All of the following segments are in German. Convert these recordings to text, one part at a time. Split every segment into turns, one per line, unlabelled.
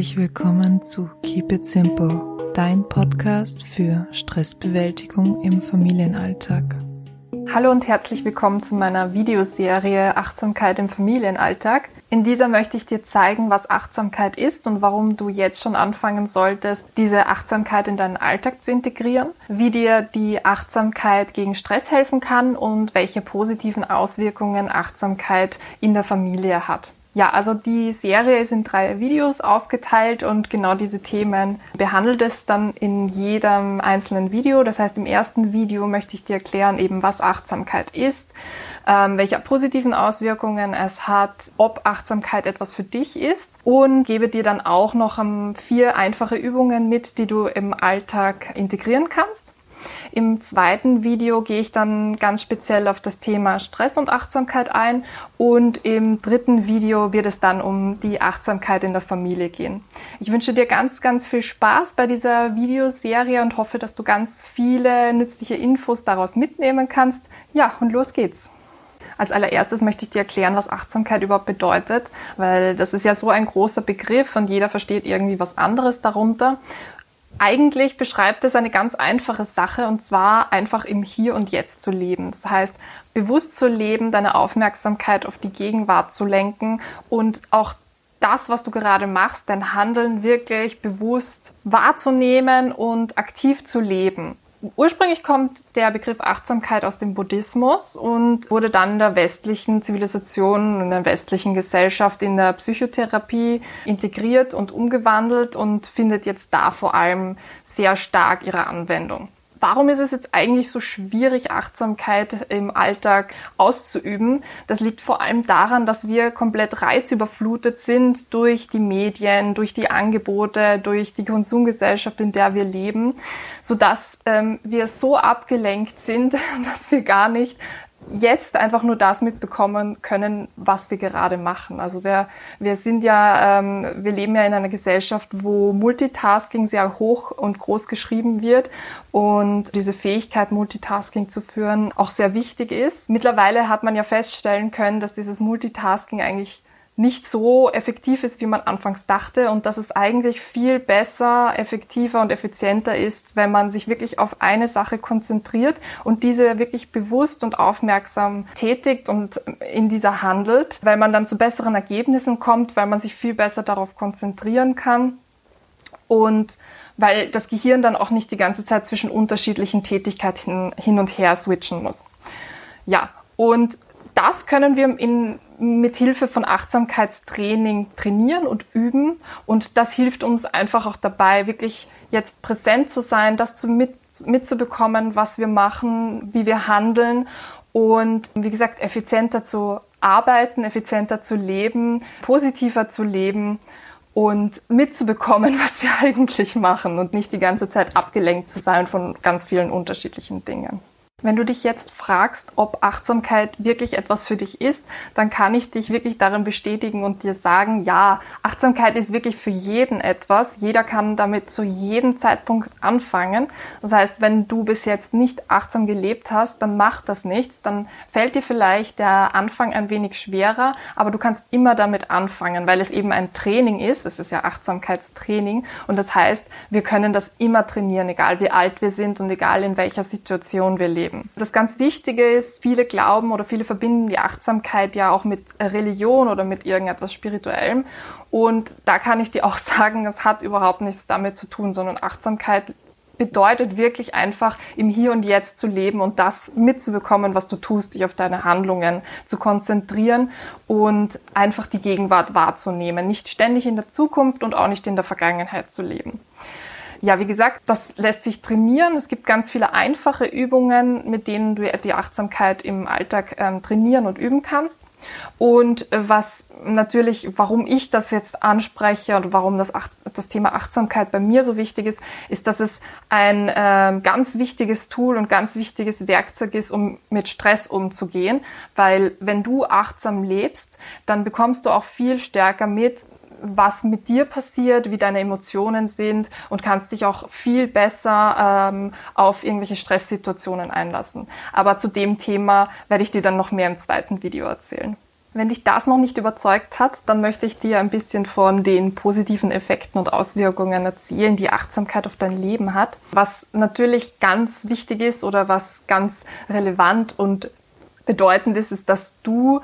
herzlich willkommen zu Keep It Simple, dein Podcast für Stressbewältigung im Familienalltag.
Hallo und herzlich willkommen zu meiner Videoserie Achtsamkeit im Familienalltag. In dieser möchte ich dir zeigen, was Achtsamkeit ist und warum du jetzt schon anfangen solltest, diese Achtsamkeit in deinen Alltag zu integrieren, wie dir die Achtsamkeit gegen Stress helfen kann und welche positiven Auswirkungen Achtsamkeit in der Familie hat. Ja, also die Serie ist in drei Videos aufgeteilt und genau diese Themen behandelt es dann in jedem einzelnen Video. Das heißt, im ersten Video möchte ich dir erklären, eben was Achtsamkeit ist, ähm, welche positiven Auswirkungen es hat, ob Achtsamkeit etwas für dich ist und gebe dir dann auch noch um, vier einfache Übungen mit, die du im Alltag integrieren kannst. Im zweiten Video gehe ich dann ganz speziell auf das Thema Stress und Achtsamkeit ein und im dritten Video wird es dann um die Achtsamkeit in der Familie gehen. Ich wünsche dir ganz, ganz viel Spaß bei dieser Videoserie und hoffe, dass du ganz viele nützliche Infos daraus mitnehmen kannst. Ja, und los geht's. Als allererstes möchte ich dir erklären, was Achtsamkeit überhaupt bedeutet, weil das ist ja so ein großer Begriff und jeder versteht irgendwie was anderes darunter. Eigentlich beschreibt es eine ganz einfache Sache und zwar einfach im Hier und Jetzt zu leben. Das heißt, bewusst zu leben, deine Aufmerksamkeit auf die Gegenwart zu lenken und auch das, was du gerade machst, dein Handeln wirklich bewusst wahrzunehmen und aktiv zu leben. Ursprünglich kommt der Begriff Achtsamkeit aus dem Buddhismus und wurde dann in der westlichen Zivilisation, in der westlichen Gesellschaft, in der Psychotherapie integriert und umgewandelt und findet jetzt da vor allem sehr stark ihre Anwendung. Warum ist es jetzt eigentlich so schwierig, Achtsamkeit im Alltag auszuüben? Das liegt vor allem daran, dass wir komplett reizüberflutet sind durch die Medien, durch die Angebote, durch die Konsumgesellschaft, in der wir leben, sodass ähm, wir so abgelenkt sind, dass wir gar nicht jetzt einfach nur das mitbekommen können, was wir gerade machen. Also wir, wir sind ja, ähm, wir leben ja in einer Gesellschaft, wo Multitasking sehr hoch und groß geschrieben wird und diese Fähigkeit, Multitasking zu führen, auch sehr wichtig ist. Mittlerweile hat man ja feststellen können, dass dieses Multitasking eigentlich nicht so effektiv ist, wie man anfangs dachte und dass es eigentlich viel besser, effektiver und effizienter ist, wenn man sich wirklich auf eine Sache konzentriert und diese wirklich bewusst und aufmerksam tätigt und in dieser handelt, weil man dann zu besseren Ergebnissen kommt, weil man sich viel besser darauf konzentrieren kann und weil das Gehirn dann auch nicht die ganze Zeit zwischen unterschiedlichen Tätigkeiten hin und her switchen muss. Ja, und das können wir in mit Hilfe von Achtsamkeitstraining trainieren und üben. Und das hilft uns einfach auch dabei, wirklich jetzt präsent zu sein, das zu mit, mitzubekommen, was wir machen, wie wir handeln und wie gesagt, effizienter zu arbeiten, effizienter zu leben, positiver zu leben und mitzubekommen, was wir eigentlich machen und nicht die ganze Zeit abgelenkt zu sein von ganz vielen unterschiedlichen Dingen. Wenn du dich jetzt fragst, ob Achtsamkeit wirklich etwas für dich ist, dann kann ich dich wirklich darin bestätigen und dir sagen, ja, Achtsamkeit ist wirklich für jeden etwas. Jeder kann damit zu jedem Zeitpunkt anfangen. Das heißt, wenn du bis jetzt nicht achtsam gelebt hast, dann macht das nichts. Dann fällt dir vielleicht der Anfang ein wenig schwerer, aber du kannst immer damit anfangen, weil es eben ein Training ist. Es ist ja Achtsamkeitstraining und das heißt, wir können das immer trainieren, egal wie alt wir sind und egal in welcher Situation wir leben leben. Das ganz Wichtige ist, viele glauben oder viele verbinden die Achtsamkeit ja auch mit Religion oder mit irgendetwas Spirituellem. Und da kann ich dir auch sagen, es hat überhaupt nichts damit zu tun, sondern Achtsamkeit bedeutet wirklich einfach im Hier und Jetzt zu leben und das mitzubekommen, was du tust, dich auf deine Handlungen zu konzentrieren und einfach die Gegenwart wahrzunehmen, nicht ständig in der Zukunft und auch nicht in der Vergangenheit zu leben. Ja, wie gesagt, das lässt sich trainieren. Es gibt ganz viele einfache Übungen, mit denen du die Achtsamkeit im Alltag ähm, trainieren und üben kannst. Und äh, was natürlich, warum ich das jetzt anspreche und warum das, das Thema Achtsamkeit bei mir so wichtig ist, ist, dass es ein äh, ganz wichtiges Tool und ganz wichtiges Werkzeug ist, um mit Stress umzugehen. Weil wenn du achtsam lebst, dann bekommst du auch viel stärker mit, was mit dir passiert, wie deine Emotionen sind und kannst dich auch viel besser ähm, auf irgendwelche Stresssituationen einlassen. Aber zu dem Thema werde ich dir dann noch mehr im zweiten Video erzählen. Wenn dich das noch nicht überzeugt hat, dann möchte ich dir ein bisschen von den positiven Effekten und Auswirkungen erzählen, die Achtsamkeit auf dein Leben hat. Was natürlich ganz wichtig ist oder was ganz relevant und bedeutend ist, ist, dass du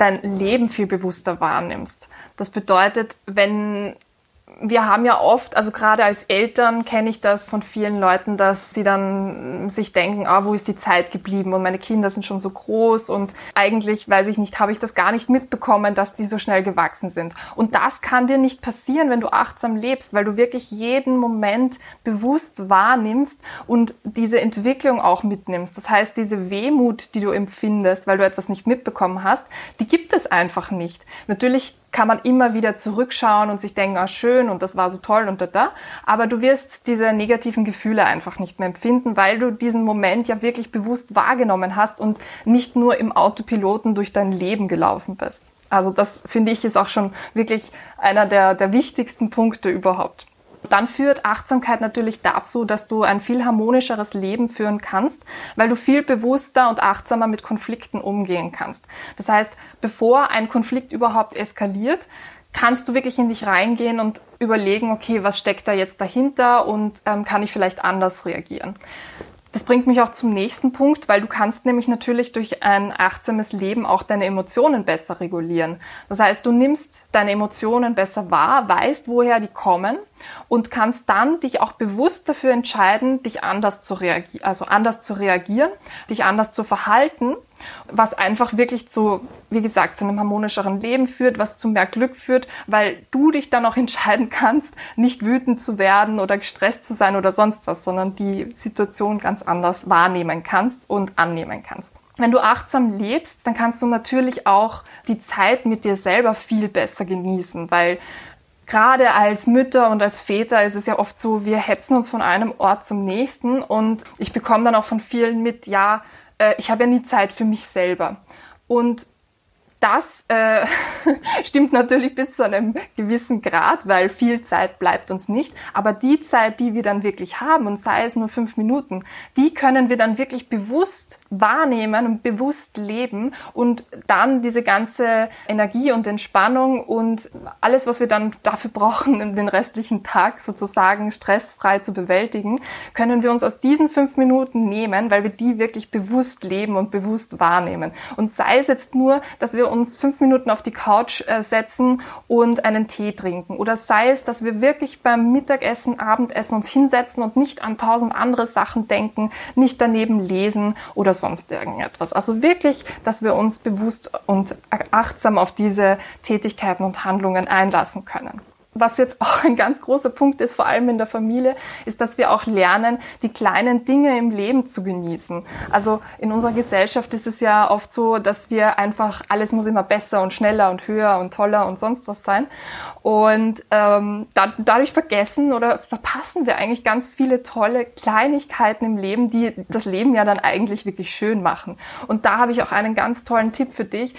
dein Leben viel bewusster wahrnimmst. Das bedeutet, wenn wir haben ja oft, also gerade als Eltern kenne ich das von vielen Leuten, dass sie dann sich denken, ah, wo ist die Zeit geblieben und meine Kinder sind schon so groß und eigentlich, weiß ich nicht, habe ich das gar nicht mitbekommen, dass die so schnell gewachsen sind. Und das kann dir nicht passieren, wenn du achtsam lebst, weil du wirklich jeden Moment bewusst wahrnimmst und diese Entwicklung auch mitnimmst. Das heißt, diese Wehmut, die du empfindest, weil du etwas nicht mitbekommen hast, die gibt es einfach nicht. Natürlich kann man immer wieder zurückschauen und sich denken, ah schön und das war so toll und da da. Aber du wirst diese negativen Gefühle einfach nicht mehr empfinden, weil du diesen Moment ja wirklich bewusst wahrgenommen hast und nicht nur im Autopiloten durch dein Leben gelaufen bist. Also das finde ich ist auch schon wirklich einer der, der wichtigsten Punkte überhaupt. Dann führt Achtsamkeit natürlich dazu, dass du ein viel harmonischeres Leben führen kannst, weil du viel bewusster und achtsamer mit Konflikten umgehen kannst. Das heißt, bevor ein Konflikt überhaupt eskaliert, kannst du wirklich in dich reingehen und überlegen, okay, was steckt da jetzt dahinter und ähm, kann ich vielleicht anders reagieren. Das bringt mich auch zum nächsten Punkt, weil du kannst nämlich natürlich durch ein achtsames Leben auch deine Emotionen besser regulieren. Das heißt, du nimmst deine Emotionen besser wahr, weißt, woher die kommen und kannst dann dich auch bewusst dafür entscheiden, dich anders zu reagieren, also anders zu reagieren, dich anders zu verhalten, was einfach wirklich zu, wie gesagt, zu einem harmonischeren Leben führt, was zu mehr Glück führt, weil du dich dann auch entscheiden kannst, nicht wütend zu werden oder gestresst zu sein oder sonst was, sondern die Situation ganz anders wahrnehmen kannst und annehmen kannst. Wenn du achtsam lebst, dann kannst du natürlich auch die Zeit mit dir selber viel besser genießen, weil gerade als Mütter und als Väter ist es ja oft so, wir hetzen uns von einem Ort zum nächsten und ich bekomme dann auch von vielen mit, ja, äh, ich habe ja nie Zeit für mich selber. Und das äh, stimmt natürlich bis zu einem gewissen Grad, weil viel Zeit bleibt uns nicht. Aber die Zeit, die wir dann wirklich haben, und sei es nur fünf Minuten, die können wir dann wirklich bewusst wahrnehmen und bewusst leben und dann diese ganze Energie und Entspannung und alles, was wir dann dafür brauchen, den restlichen Tag sozusagen stressfrei zu bewältigen, können wir uns aus diesen fünf Minuten nehmen, weil wir die wirklich bewusst leben und bewusst wahrnehmen. Und sei es jetzt nur, dass wir uns fünf Minuten auf die Couch äh, setzen und einen Tee trinken. Oder sei es, dass wir wirklich beim Mittagessen, Abendessen uns hinsetzen und nicht an tausend andere Sachen denken, nicht daneben lesen oder sonst irgendetwas. Also wirklich, dass wir uns bewusst und achtsam auf diese Tätigkeiten und Handlungen einlassen können was jetzt auch ein ganz großer Punkt ist, vor allem in der Familie, ist, dass wir auch lernen, die kleinen Dinge im Leben zu genießen. Also in unserer Gesellschaft ist es ja oft so, dass wir einfach, alles muss immer besser und schneller und höher und toller und sonst was sein. Und ähm, da, dadurch vergessen oder verpassen wir eigentlich ganz viele tolle Kleinigkeiten im Leben, die das Leben ja dann eigentlich wirklich schön machen. Und da habe ich auch einen ganz tollen Tipp für dich.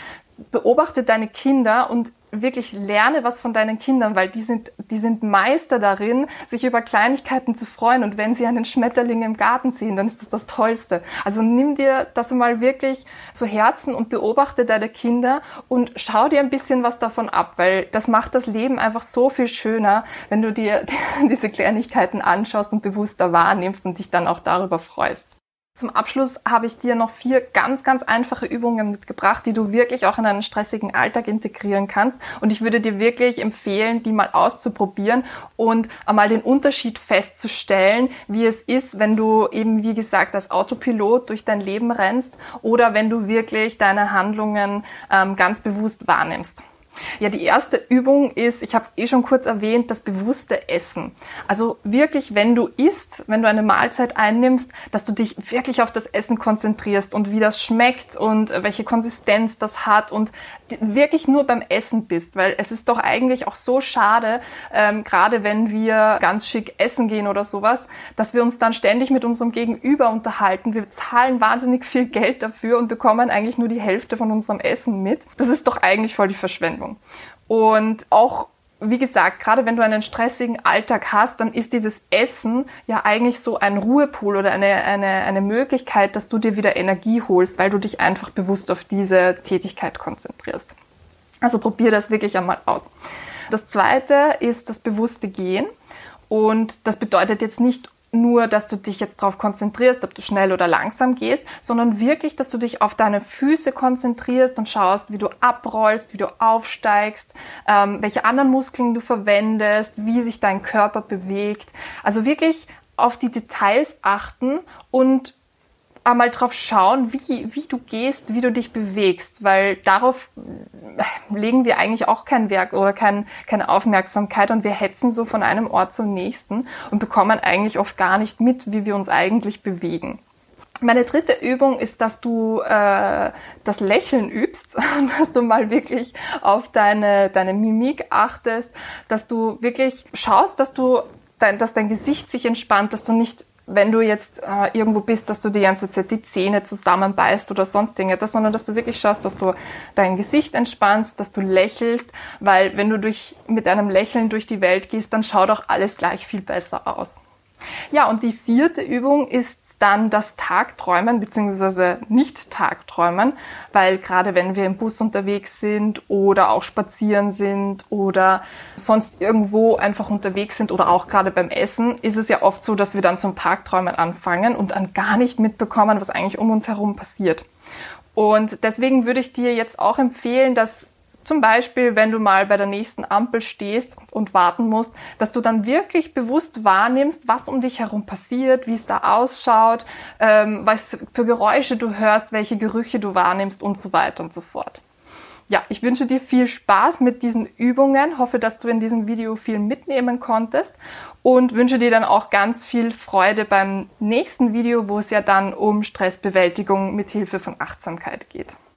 Beobachte deine Kinder und wirklich lerne was von deinen Kindern, weil die sind, die sind Meister darin, sich über Kleinigkeiten zu freuen. Und wenn sie einen Schmetterling im Garten sehen, dann ist das das Tollste. Also nimm dir das mal wirklich zu Herzen und beobachte deine Kinder und schau dir ein bisschen was davon ab, weil das macht das Leben einfach so viel schöner, wenn du dir diese Kleinigkeiten anschaust und bewusster wahrnimmst und dich dann auch darüber freust. Zum Abschluss habe ich dir noch vier ganz, ganz einfache Übungen mitgebracht, die du wirklich auch in einen stressigen Alltag integrieren kannst. Und ich würde dir wirklich empfehlen, die mal auszuprobieren und einmal den Unterschied festzustellen, wie es ist, wenn du eben, wie gesagt, als Autopilot durch dein Leben rennst oder wenn du wirklich deine Handlungen ähm, ganz bewusst wahrnimmst. Ja, die erste Übung ist, ich habe es eh schon kurz erwähnt, das bewusste Essen. Also wirklich, wenn du isst, wenn du eine Mahlzeit einnimmst, dass du dich wirklich auf das Essen konzentrierst und wie das schmeckt und welche Konsistenz das hat und wirklich nur beim Essen bist, weil es ist doch eigentlich auch so schade, ähm, gerade wenn wir ganz schick essen gehen oder sowas, dass wir uns dann ständig mit unserem Gegenüber unterhalten. Wir zahlen wahnsinnig viel Geld dafür und bekommen eigentlich nur die Hälfte von unserem Essen mit. Das ist doch eigentlich voll die Verschwendung. Und auch wie gesagt, gerade wenn du einen stressigen Alltag hast, dann ist dieses Essen ja eigentlich so ein Ruhepol oder eine, eine, eine Möglichkeit, dass du dir wieder Energie holst, weil du dich einfach bewusst auf diese Tätigkeit konzentrierst. Also probier das wirklich einmal aus. Das zweite ist das bewusste Gehen. Und das bedeutet jetzt nicht nur, dass du dich jetzt darauf konzentrierst, ob du schnell oder langsam gehst, sondern wirklich, dass du dich auf deine Füße konzentrierst und schaust, wie du abrollst, wie du aufsteigst, ähm, welche anderen Muskeln du verwendest, wie sich dein Körper bewegt. Also wirklich auf die Details achten und einmal drauf schauen, wie, wie du gehst, wie du dich bewegst, weil darauf legen wir eigentlich auch kein Werk oder kein, keine Aufmerksamkeit und wir hetzen so von einem Ort zum nächsten und bekommen eigentlich oft gar nicht mit, wie wir uns eigentlich bewegen. Meine dritte Übung ist, dass du äh, das Lächeln übst, dass du mal wirklich auf deine, deine Mimik achtest, dass du wirklich schaust, dass du dass dein Gesicht sich entspannt, dass du nicht wenn du jetzt äh, irgendwo bist, dass du die ganze Zeit die Zähne zusammenbeißt oder sonst irgendetwas, sondern dass du wirklich schaust, dass du dein Gesicht entspannst, dass du lächelst, weil wenn du durch, mit einem Lächeln durch die Welt gehst, dann schaut auch alles gleich viel besser aus. Ja, und die vierte Übung ist dann das Tagträumen bzw. nicht Tagträumen, weil gerade wenn wir im Bus unterwegs sind oder auch spazieren sind oder sonst irgendwo einfach unterwegs sind oder auch gerade beim Essen, ist es ja oft so, dass wir dann zum Tagträumen anfangen und dann gar nicht mitbekommen, was eigentlich um uns herum passiert. Und deswegen würde ich dir jetzt auch empfehlen, dass zum Beispiel, wenn du mal bei der nächsten Ampel stehst und warten musst, dass du dann wirklich bewusst wahrnimmst, was um dich herum passiert, wie es da ausschaut, ähm, was für Geräusche du hörst, welche Gerüche du wahrnimmst und so weiter und so fort. Ja, ich wünsche dir viel Spaß mit diesen Übungen, hoffe, dass du in diesem Video viel mitnehmen konntest und wünsche dir dann auch ganz viel Freude beim nächsten Video, wo es ja dann um Stressbewältigung mit Hilfe von Achtsamkeit geht.